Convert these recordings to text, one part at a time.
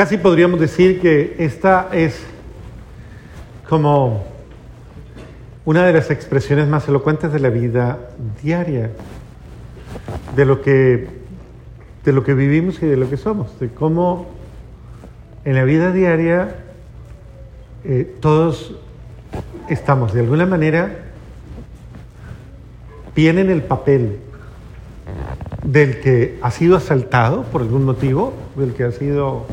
Casi podríamos decir que esta es como una de las expresiones más elocuentes de la vida diaria, de lo que, de lo que vivimos y de lo que somos, de cómo en la vida diaria eh, todos estamos de alguna manera bien en el papel del que ha sido asaltado por algún motivo, del que ha sido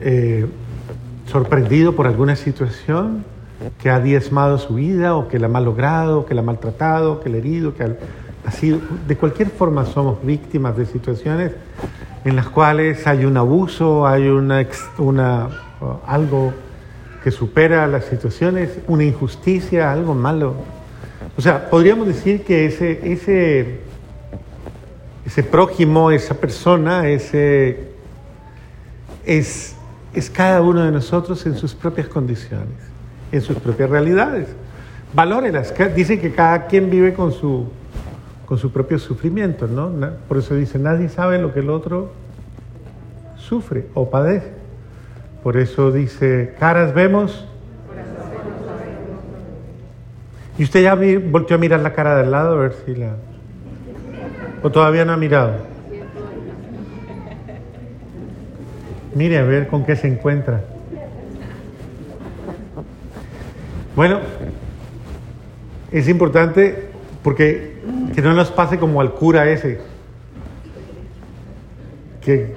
eh, sorprendido por alguna situación, que ha diezmado su vida o que la ha malogrado, que la ha maltratado, que la ha herido, que ha, sido... De cualquier forma somos víctimas de situaciones en las cuales hay un abuso, hay una, una algo que supera las situaciones, una injusticia, algo malo. O sea, podríamos decir que ese, ese, ese prójimo, esa persona, ese, es, es cada uno de nosotros en sus propias condiciones, en sus propias realidades. Valórelas. Dice que cada quien vive con su, con su propio sufrimiento, ¿no? Por eso dice, nadie sabe lo que el otro sufre o padece. Por eso dice, caras vemos. ¿Y usted ya volteó a mirar la cara del lado a ver si la... ¿O todavía no ha mirado? Mire a ver con qué se encuentra. Bueno, es importante porque que no nos pase como al cura ese. Que,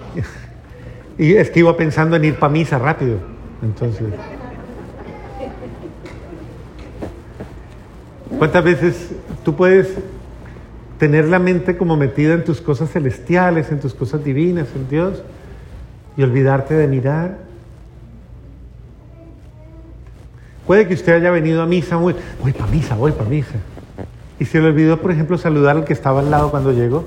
y es que iba pensando en ir para misa rápido. Entonces. ¿Cuántas veces tú puedes tener la mente como metida en tus cosas celestiales, en tus cosas divinas, en Dios, y olvidarte de mirar? Puede que usted haya venido a misa, voy, voy para misa, voy para misa. Y se le olvidó, por ejemplo, saludar al que estaba al lado cuando llegó.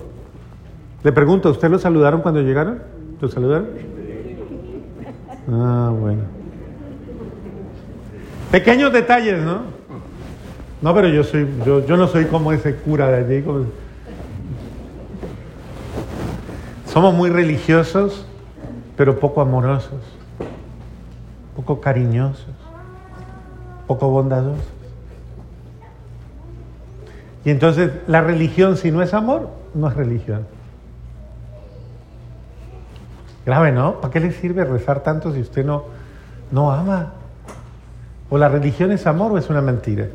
Le pregunto, ¿usted lo saludaron cuando llegaron? ¿Lo saludaron? Ah, bueno. Pequeños detalles, ¿no? No, pero yo soy, yo, yo no soy como ese cura de allí. Somos muy religiosos, pero poco amorosos, poco cariñosos, poco bondadosos. Y entonces la religión, si no es amor, no es religión. Grave, ¿no? ¿Para qué le sirve rezar tanto si usted no, no ama? ¿O la religión es amor o es una mentira?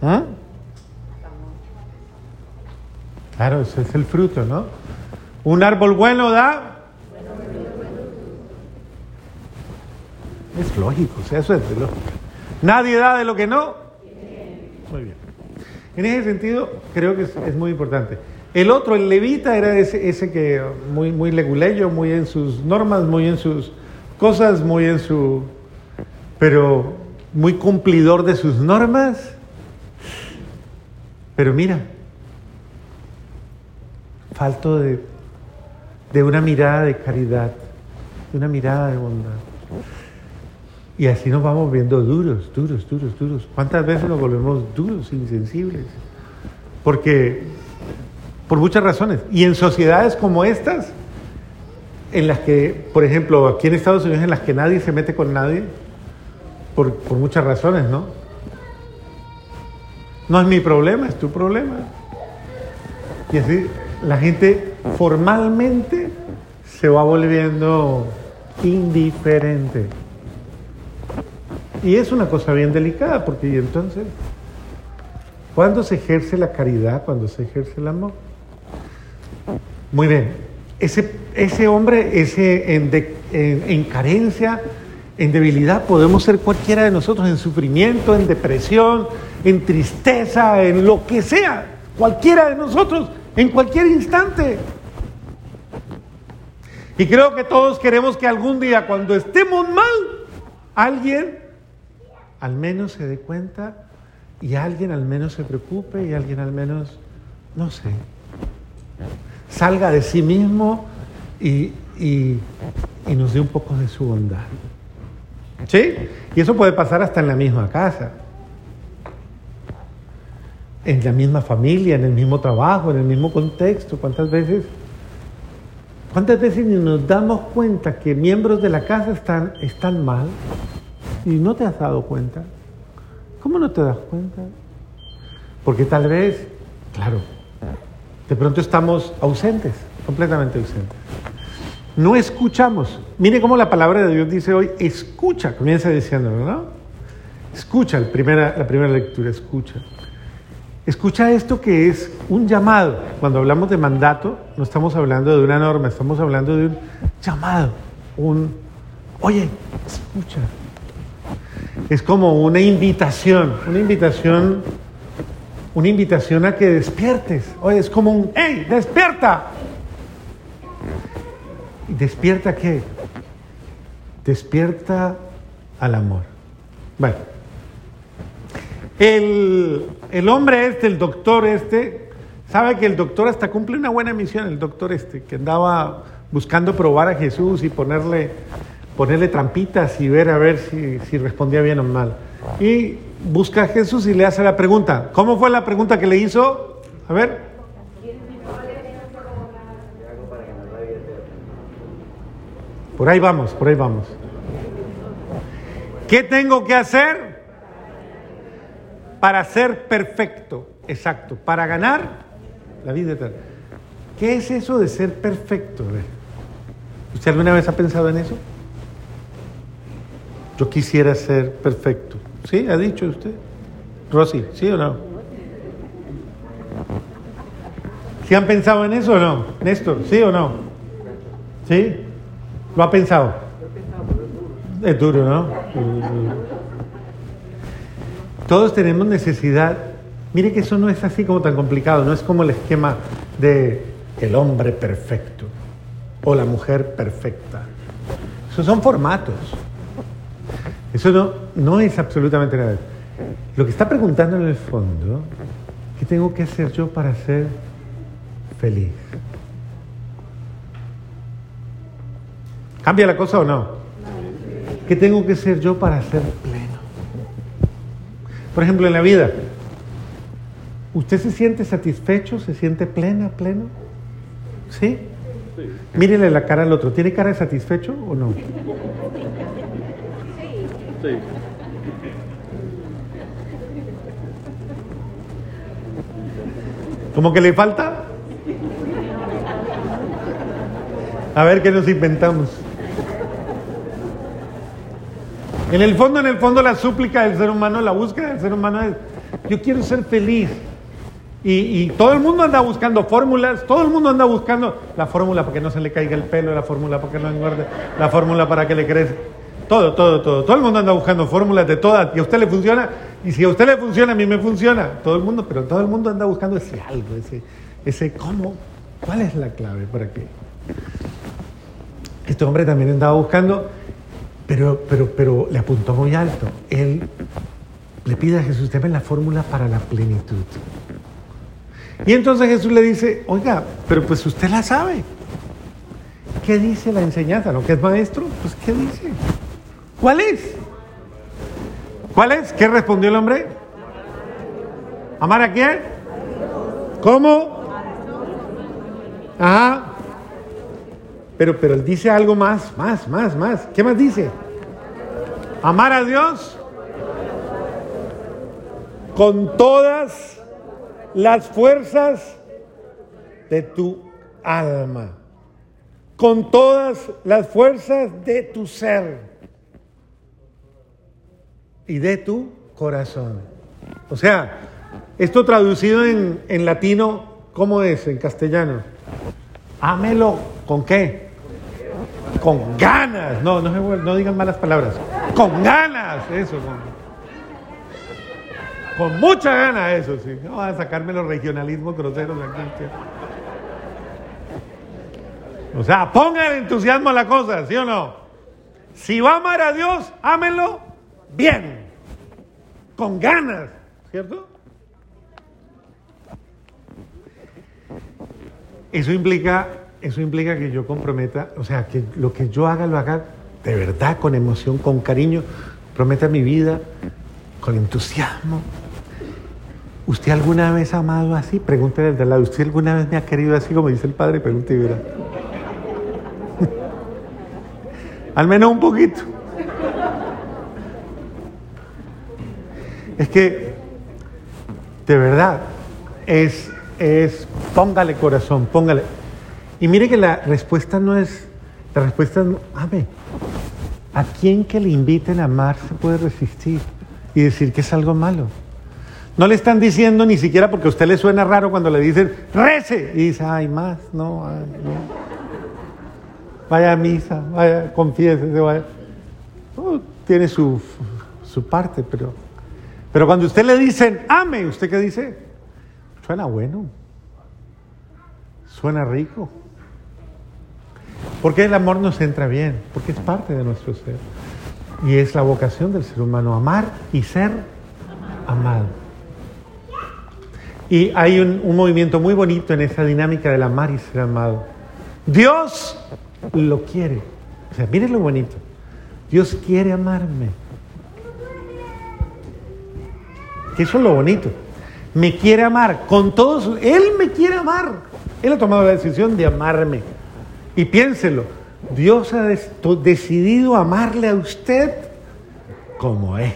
¿Ah? Claro, ese es el fruto, ¿no? Un árbol bueno da. Es lógico, o sea, eso es de. Nadie da de lo que no. Muy bien. En ese sentido, creo que es, muy importante. El otro, el levita, era ese, que muy, muy leguleyo, muy en sus normas, muy en sus cosas, muy en su. pero muy cumplidor de sus normas pero mira, falto de una mirada de caridad, de una mirada de bondad. Y así nos vamos viendo duros, duros, duros, duros. ¿Cuántas veces nos volvemos duros, insensibles? Porque, por muchas razones. Y en sociedades como estas, en las que, por ejemplo, aquí en Estados Unidos, en las que nadie se mete con nadie, por, por muchas razones, ¿no? No es mi problema, es tu problema. Y así la gente formalmente se va volviendo indiferente. Y es una cosa bien delicada, porque entonces, ¿cuándo se ejerce la caridad? ¿Cuándo se ejerce el amor? Muy bien, ese, ese hombre, ese en, en carencia, en debilidad, podemos ser cualquiera de nosotros, en sufrimiento, en depresión, en tristeza, en lo que sea, cualquiera de nosotros, en cualquier instante. Y creo que todos queremos que algún día, cuando estemos mal, alguien al menos se dé cuenta y alguien al menos se preocupe y alguien al menos, no sé, salga de sí mismo y, y nos dé un poco de su bondad. ¿Sí? Y eso puede pasar hasta en la misma casa en la misma familia, en el mismo trabajo, en el mismo contexto. ¿Cuántas veces ¿Cuántas veces nos damos cuenta que miembros de la casa están, están mal y no te has dado cuenta? ¿Cómo no te das cuenta? Porque tal vez, claro, de pronto estamos ausentes, completamente ausentes. No escuchamos. Mire cómo la palabra de Dios dice hoy, escucha, comienza diciendo, ¿no? Escucha, la primera, la primera lectura, escucha. Escucha esto que es un llamado. Cuando hablamos de mandato, no estamos hablando de una norma, estamos hablando de un llamado. Un, oye, escucha. Es como una invitación, una invitación, una invitación a que despiertes. Oye, es como un, ¡hey, despierta! ¿Despierta qué? Despierta al amor. Bueno. El, hombre este, el doctor este, sabe que el doctor hasta cumple una buena misión, el doctor este, que andaba buscando probar a Jesús y ponerle, ponerle trampitas y ver a ver si, si respondía bien o mal. Y busca a Jesús y le hace la pregunta. ¿Cómo fue la pregunta que le hizo? A ver. Por ahí vamos, por ahí vamos. ¿Qué tengo que hacer? para ser perfecto, exacto, para ganar la vida eterna. ¿Qué es eso de ser perfecto? ¿Usted alguna vez ha pensado en eso? Yo quisiera ser perfecto. ¿Sí? ¿Ha dicho usted? Rosy, ¿sí o no? ¿Sí han pensado en eso o no? Néstor, ¿sí o no? ¿Sí? ¿Lo ha pensado? Es duro, ¿no? Todos tenemos necesidad. Mire que eso no es así como tan complicado, no es como el esquema de el hombre perfecto o la mujer perfecta. Esos son formatos. Eso no, no es absolutamente nada. Lo que está preguntando en el fondo, ¿qué tengo que hacer yo para ser feliz? ¿Cambia la cosa o no? ¿Qué tengo que ser yo para ser pleno? Por ejemplo, en la vida, ¿usted se siente satisfecho? ¿Se siente plena, pleno? ¿Sí? sí. Mírele la cara al otro. ¿Tiene cara de satisfecho o no? ¿Cómo que le falta? A ver qué nos inventamos. En el fondo, en el fondo, la súplica del ser humano, la búsqueda del ser humano es, yo quiero ser feliz. Y, todo el mundo anda buscando fórmulas, todo el mundo anda buscando la fórmula para que no se le caiga el pelo, la fórmula para que no engorde, la fórmula para que le crezca. Todo, todo, todo. Todo el mundo anda buscando fórmulas de todas. Y a usted le funciona. Y si a usted le funciona, a mí me funciona. Todo el mundo, pero todo el mundo anda buscando ese algo, ese, ese cómo. ¿Cuál es la clave para qué? Este hombre también andaba buscando pero, pero, pero le apuntó muy alto. Él le pide a Jesús, deme la fórmula para la plenitud. Y entonces Jesús le dice, oiga, pero pues usted la sabe. ¿Qué dice la enseñanza? ¿No que es maestro? Pues ¿qué dice? ¿Cuál es? ¿Cuál es? ¿Qué respondió el hombre? ¿Amar a quién? ¿Cómo? Ajá. Pero, pero él dice algo más, más, más, más. ¿Qué más dice? Amar a Dios con todas las fuerzas de tu alma, con todas las fuerzas de tu ser y de tu corazón. O sea, esto traducido en, en latino, ¿cómo es en castellano? Ámelo con qué? Con ganas. No, no, no digan malas palabras. Con ganas, eso. Con, mucha gana, eso sí. No a sacarme los regionalismos groseros de aquí. O sea, ponga el entusiasmo a la cosa, ¿sí o no? Si va a amar a Dios, ámenlo bien, con ganas, ¿cierto? Eso implica, eso implica que yo comprometa, o sea, que lo que yo haga lo haga de verdad, con emoción, con cariño, prometa mi vida, con entusiasmo. ¿Usted alguna vez ha amado así? Pregúntele al lado. ¿Usted alguna vez me ha querido así como dice el Padre? Pregúntele. Al menos un poquito. Es que, de verdad, es, es, póngale corazón, póngale. Y mire que la respuesta no es, la respuesta es, ame. ¿A quién que le inviten a amar se puede resistir y decir que es algo malo? No le están diciendo ni siquiera porque a usted le suena raro cuando le dicen, rece. Y dice, ay, más, no, ay, no. Vaya a misa, vaya, confiese, vaya. tiene su, su parte, pero, pero cuando usted le dicen, ame, ¿usted qué dice? Suena bueno. Suena rico. Porque el amor nos entra bien, porque es parte de nuestro ser. Y es la vocación del ser humano, amar y ser amado. Y hay un, movimiento muy bonito en esa dinámica del amar y ser amado. Dios lo quiere. O sea, miren lo bonito. Dios quiere amarme. Que eso es lo bonito. Me quiere amar con todos. Él me quiere amar. Él ha tomado la decisión de amarme. Y piénselo, Dios ha decidido amarle a usted como es.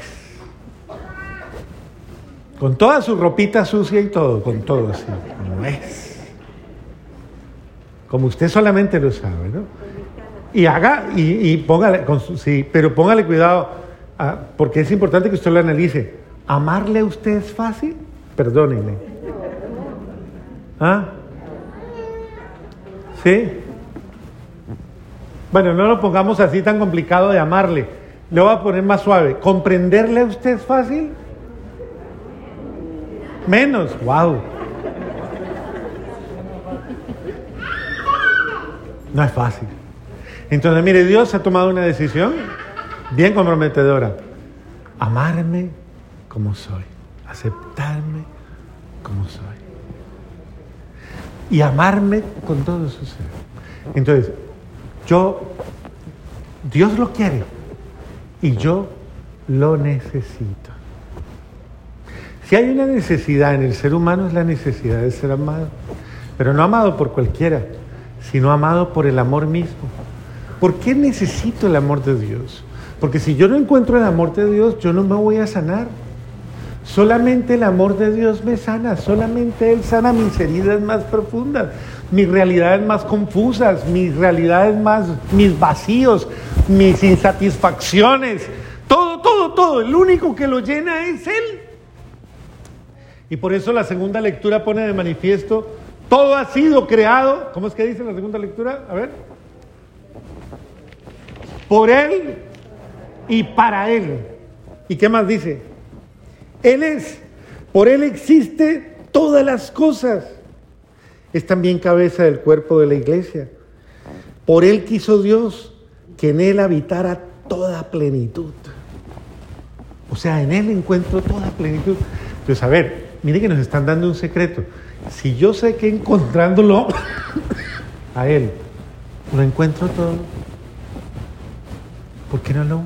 Con toda su ropita sucia y todo, con todo así, como es. Como usted solamente lo sabe, ¿no? Y haga, y, póngale, sí, pero póngale cuidado, ah, porque es importante que usted lo analice. ¿Amarle a usted es fácil? Perdónenme. ¿Ah? ¿Sí? Bueno, no lo pongamos así tan complicado de amarle. Le voy a poner más suave. ¿Comprenderle a usted es fácil? Menos. ¡Wow! No es fácil. Entonces, mire, Dios ha tomado una decisión bien comprometedora. Amarme como soy. Aceptarme como soy. Y amarme con todo su ser. Entonces, yo, Dios lo quiere y yo lo necesito. Si hay una necesidad en el ser humano es la necesidad de ser amado, pero no amado por cualquiera, sino amado por el amor mismo. ¿Por qué necesito el amor de Dios? Porque si yo no encuentro el amor de Dios, yo no me voy a sanar. Solamente el amor de Dios me sana, solamente Él sana mis heridas más profundas mis realidades más confusas, mis realidades más, mis vacíos, mis insatisfacciones, todo, todo, todo. El único que lo llena es Él. Y por eso la segunda lectura pone de manifiesto, todo ha sido creado, ¿cómo es que dice la segunda lectura? A ver. Por Él y para Él. ¿Y qué más dice? Él es, por Él existe todas las cosas es también cabeza del cuerpo de la iglesia. Por él quiso Dios que en él habitara toda plenitud. O sea, en él encuentro toda plenitud. Entonces, a ver, mire que nos están dando un secreto. Si yo sé que encontrándolo a él, lo encuentro todo, ¿por qué no lo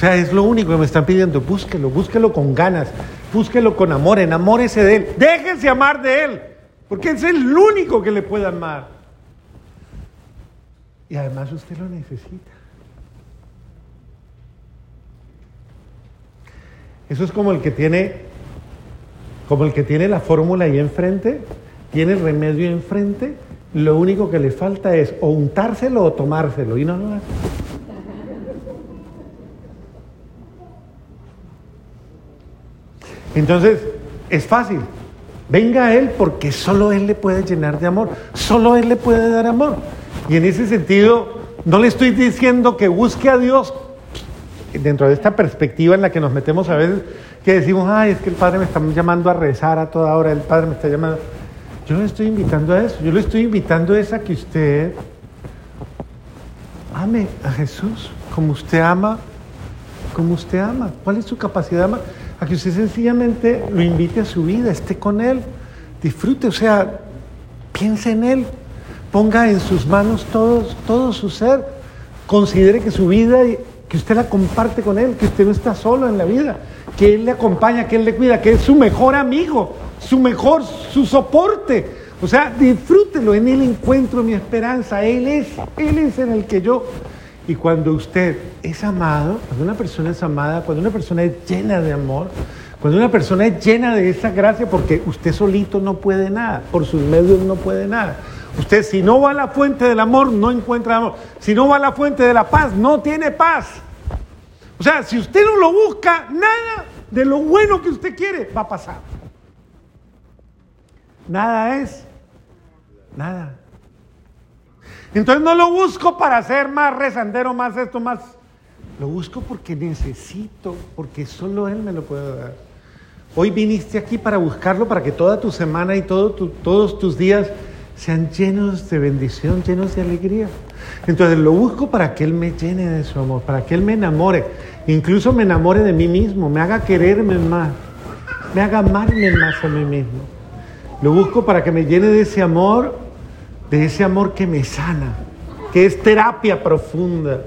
sea, es lo único que me están pidiendo. Búsquelo, búsquelo con ganas, búsquelo con amor, enamórese de él, déjense amar de él. Porque es el único que le puede amar. Y además usted lo necesita. Eso es como el que tiene, como el que tiene la fórmula ahí enfrente, tiene el remedio enfrente, lo único que le falta es o untárselo o tomárselo, y no lo hace. Entonces, es fácil. Venga a Él porque solo Él le puede llenar de amor, solo Él le puede dar amor. Y en ese sentido, no le estoy diciendo que busque a Dios dentro de esta perspectiva en la que nos metemos a veces, que decimos, ay, es que el Padre me está llamando a rezar a toda hora, el Padre me está llamando. Yo le estoy invitando a eso, yo le estoy invitando a a que usted ame a Jesús como usted ama, como usted ama. ¿Cuál es su capacidad de amar? A que usted sencillamente lo invite a su vida, esté con Él, disfrute, o sea, piense en Él, ponga en sus manos todo, todo su ser, considere que su vida, que usted la comparte con Él, que usted no está solo en la vida, que Él le acompaña, que Él le cuida, que es su mejor amigo, su mejor, su soporte. O sea, disfrútelo, en Él encuentro mi esperanza, Él es, Él es en el que yo Y cuando usted es amado, cuando una persona es amada, cuando una persona es llena de amor, cuando una persona es llena de esa gracia, porque usted solito no puede nada, por sus medios no puede nada. Usted si no va a la fuente del amor, no encuentra amor. Si no va a la fuente de la paz, no tiene paz. O sea, si usted no lo busca, nada de lo bueno que usted quiere va a pasar. Nada es. Nada. Entonces no lo busco para ser más rezandero, más esto, más... Lo busco porque necesito, porque solo Él me lo puede dar. Hoy viniste aquí para buscarlo, para que toda tu semana y todo todos tus días sean llenos de bendición, llenos de alegría. Entonces lo busco para que Él me llene de su amor, para que Él me enamore, incluso me enamore de mí mismo, me haga quererme más, me haga amarme más a mí mismo. Lo busco para que me llene de ese amor, de ese amor que me sana, que es terapia profunda,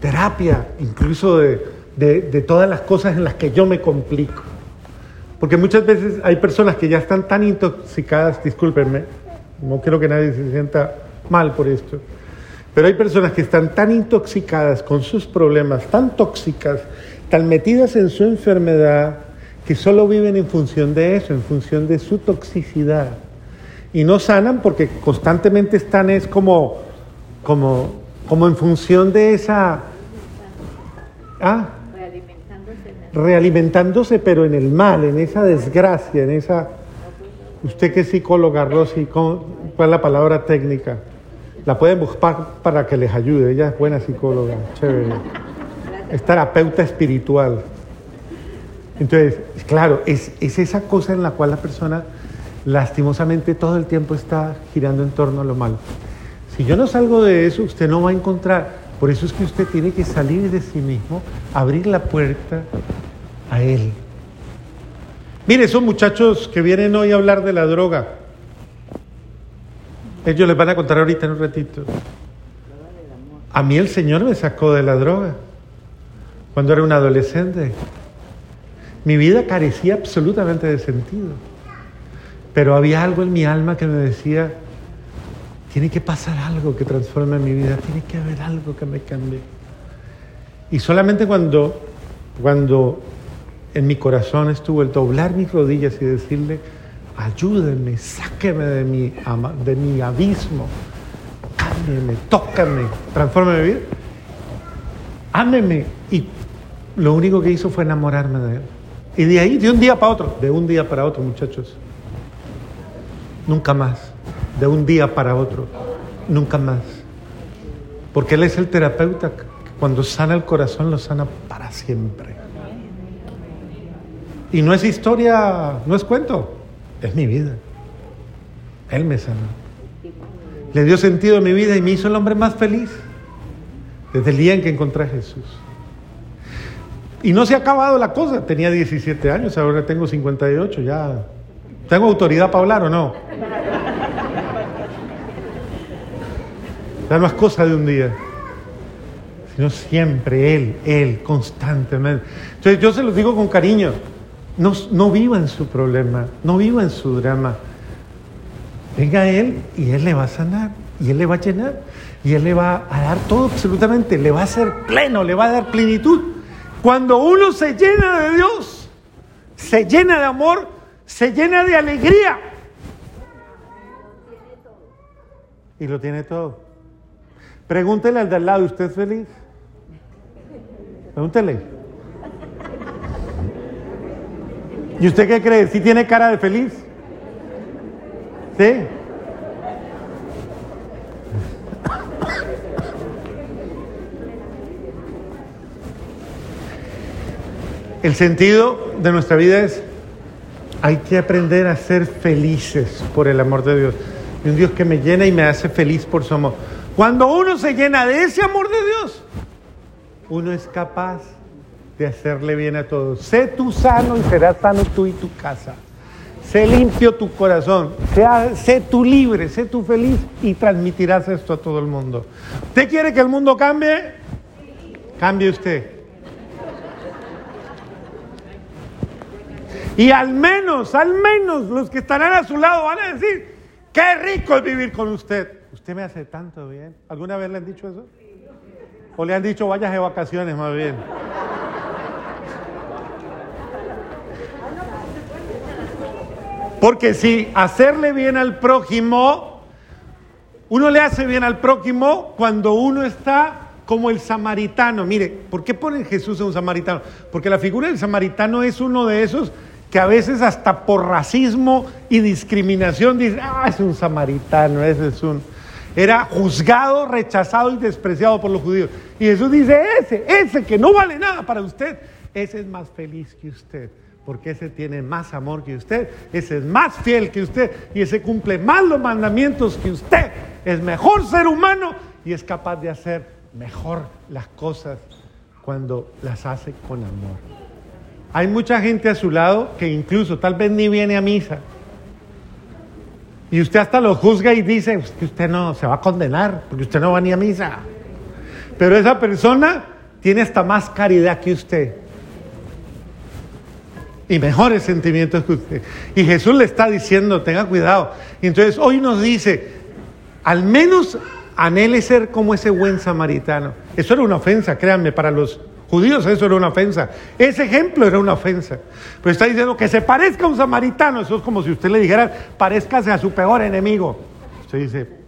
terapia incluso de, de todas las cosas en las que yo me complico. Porque muchas veces hay personas que ya están tan intoxicadas, discúlpenme, no quiero que nadie se sienta mal por esto. Pero hay personas que están tan intoxicadas con sus problemas, tan tóxicas, tan metidas en su enfermedad, que solo viven en función de eso, en función de su toxicidad. Y no sanan porque constantemente están es como, como, como en función de esa... ¿ah? Realimentándose. Realimentándose, pero en el mal, en esa desgracia, en esa Usted que es psicóloga, Rosy, ¿cuál es la palabra técnica? La pueden buscar para que les ayude. Ella es buena psicóloga, chévere. Es terapeuta espiritual. Entonces, claro, es, es esa cosa en la cual la persona lastimosamente todo el tiempo está girando en torno a lo malo. Si yo no salgo de eso, usted no va a encontrar. Por eso es que usted tiene que salir de sí mismo, abrir la puerta a Él. Mire, esos muchachos que vienen hoy a hablar de la droga, ellos les van a contar ahorita en un ratito. A mí el Señor me sacó de la droga cuando era un adolescente. Mi vida carecía absolutamente de sentido. Pero había algo en mi alma que me decía, tiene que pasar algo que transforme mi vida, tiene que haber algo que me cambie. Y solamente cuando, cuando en mi corazón estuvo el doblar mis rodillas y decirle, ayúdenme, sáqueme de mi, de mi abismo, ámeme, tócame, transforme mi vida, ámeme. Y lo único que hizo fue enamorarme de él. Y de ahí, de un día para otro, de un día para otro, muchachos, nunca más, de un día para otro, nunca más. Porque Él es el terapeuta que cuando sana el corazón lo sana para siempre. Y no es historia, no es cuento, es mi vida. Él me sanó. Le dio sentido a mi vida y me hizo el hombre más feliz desde el día en que encontré a Jesús. Y no se ha acabado la cosa. Tenía 17 años, ahora tengo 58, ya. ¿Tengo autoridad para hablar o no? Ya no es cosa de un día, sino siempre Él, Él, constantemente. Entonces yo se los digo con cariño. No, no viva en su problema, no viva en su drama. Venga Él y Él le va a sanar, y Él le va a llenar, y Él le va a dar todo absolutamente, le va a hacer pleno, le va a dar plenitud. Cuando uno se llena de Dios, se llena de amor, se llena de alegría. Y lo tiene todo. Pregúntele al de al lado, ¿usted es feliz? Pregúntele. ¿Y usted qué cree? ¿Sí tiene cara de feliz? ¿Sí? El sentido de nuestra vida es, hay que aprender a ser felices por el amor de Dios. Y un Dios que me llena y me hace feliz por su amor. Cuando uno se llena de ese amor de Dios, uno es capaz de hacerle bien a todos. Sé tú sano y serás sano tú y tu casa. Sé limpio tu corazón, sé tú libre, sé tú feliz y transmitirás esto a todo el mundo. ¿Usted quiere que el mundo cambie? Cambie usted. Y al menos, al menos los que estarán a su lado van a decir, qué rico es vivir con usted. Usted me hace tanto bien. ¿Alguna vez le han dicho eso? O le han dicho vayas de vacaciones más bien. Porque si hacerle bien al prójimo, uno le hace bien al prójimo cuando uno está como el samaritano. Mire, ¿por qué ponen Jesús a un samaritano? Porque la figura del samaritano es uno de esos que a veces hasta por racismo y discriminación dicen, ah, es un samaritano, ese es un... Era juzgado, rechazado y despreciado por los judíos. Y Jesús dice, ese, ese que no vale nada para usted, ese es más feliz que usted porque ese tiene más amor que usted, ese es más fiel que usted y ese cumple más los mandamientos que usted, es mejor ser humano y es capaz de hacer mejor las cosas cuando las hace con amor. Hay mucha gente a su lado que incluso tal vez ni viene a misa. Y usted hasta lo juzga y dice que usted no se va a condenar porque usted no va ni a misa. Pero esa persona tiene hasta más caridad que usted y mejores sentimientos que usted. Y Jesús le está diciendo, tenga cuidado. Y entonces hoy nos dice, al menos anhele ser como ese buen samaritano. Eso era una ofensa, créanme, para los judíos eso era una ofensa. Ese ejemplo era una ofensa. Pero está diciendo que se parezca a un samaritano. Eso es como si usted le dijera, parezcase a su peor enemigo. Usted dice,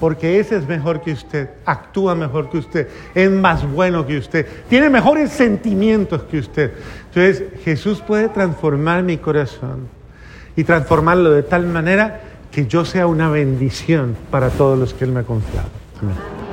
porque ese es mejor que usted, actúa mejor que usted, es más bueno que usted, tiene mejores sentimientos que usted. Entonces Jesús puede transformar mi corazón y transformarlo de tal manera que yo sea una bendición para todos los que Él me ha confiado. Amén.